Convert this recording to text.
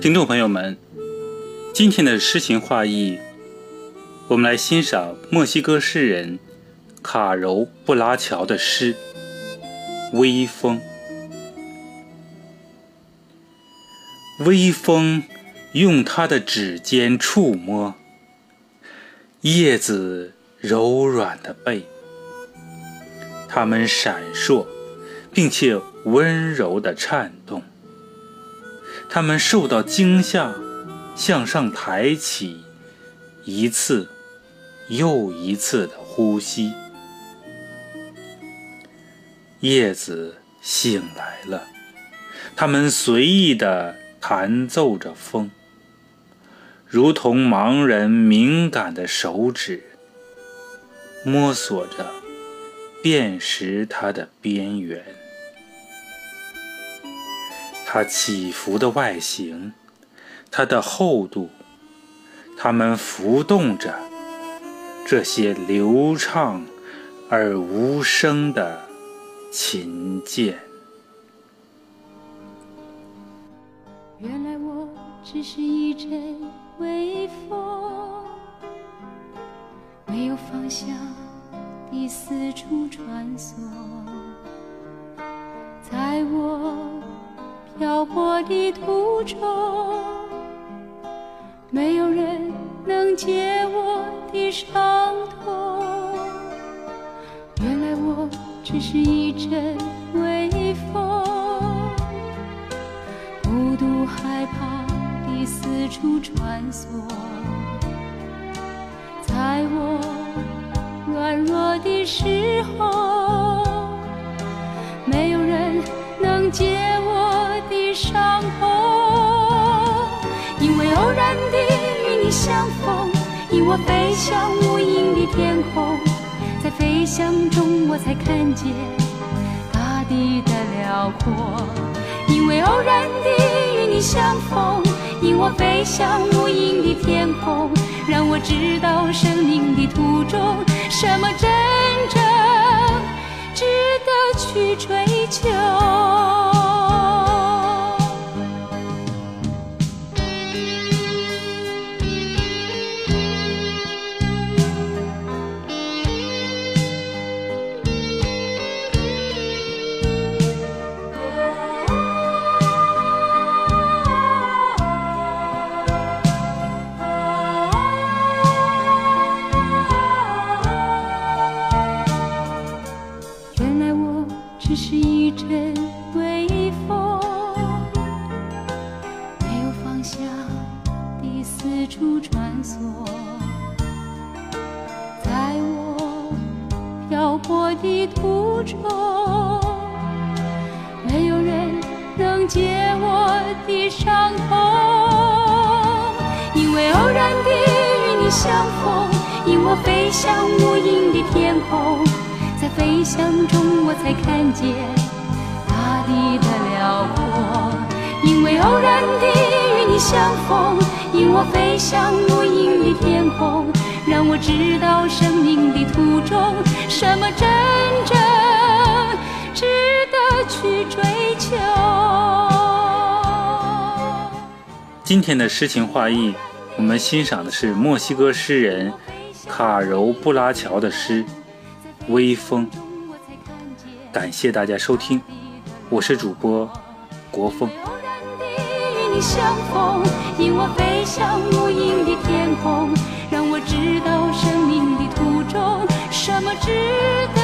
听众朋友们，今天的诗情画意，我们来欣赏墨西哥诗人卡柔布拉乔的诗《微风》。微风用它的指尖触摸叶子柔软的背，它们闪烁，并且温柔地颤动。他们受到惊吓，向上抬起，一次又一次的呼吸。叶子醒来了，它们随意地弹奏着风，如同盲人敏感的手指，摸索着辨识它的边缘。它起伏的外形，它的厚度，它们浮动着这些流畅而无声的琴键。原来我只是一阵微风，没有方向地四处穿梭，在我。漂泊的途中，没有人能解我的伤痛。原来我只是一阵微风，孤独害怕地四处穿梭，在我软弱的时候，没有人能解。伤痛，因为偶然地与你相逢，引我飞向无垠的天空，在飞翔中我才看见大地的辽阔。因为偶然地与你相逢，引我飞向无垠的天空，让我知道生命的途中，什么真正值得去追求。只是一阵微风，没有方向的四处穿梭，在我漂泊的途中，没有人能解我的伤痛，因为偶然的与你相逢，因我飞向无垠的天空。在飞翔中我才看见大地的辽阔。因为偶然地与你相逢，引我飞向无垠的天空。让我知道生命的途中，什么真正值得去追求。今天的诗情画意，我们欣赏的是墨西哥诗人卡柔布拉乔的诗《微风》。感谢大家收听，我是主播国风。相逢，引我飞向无垠的天空，让我知道生命的途中，什么值得。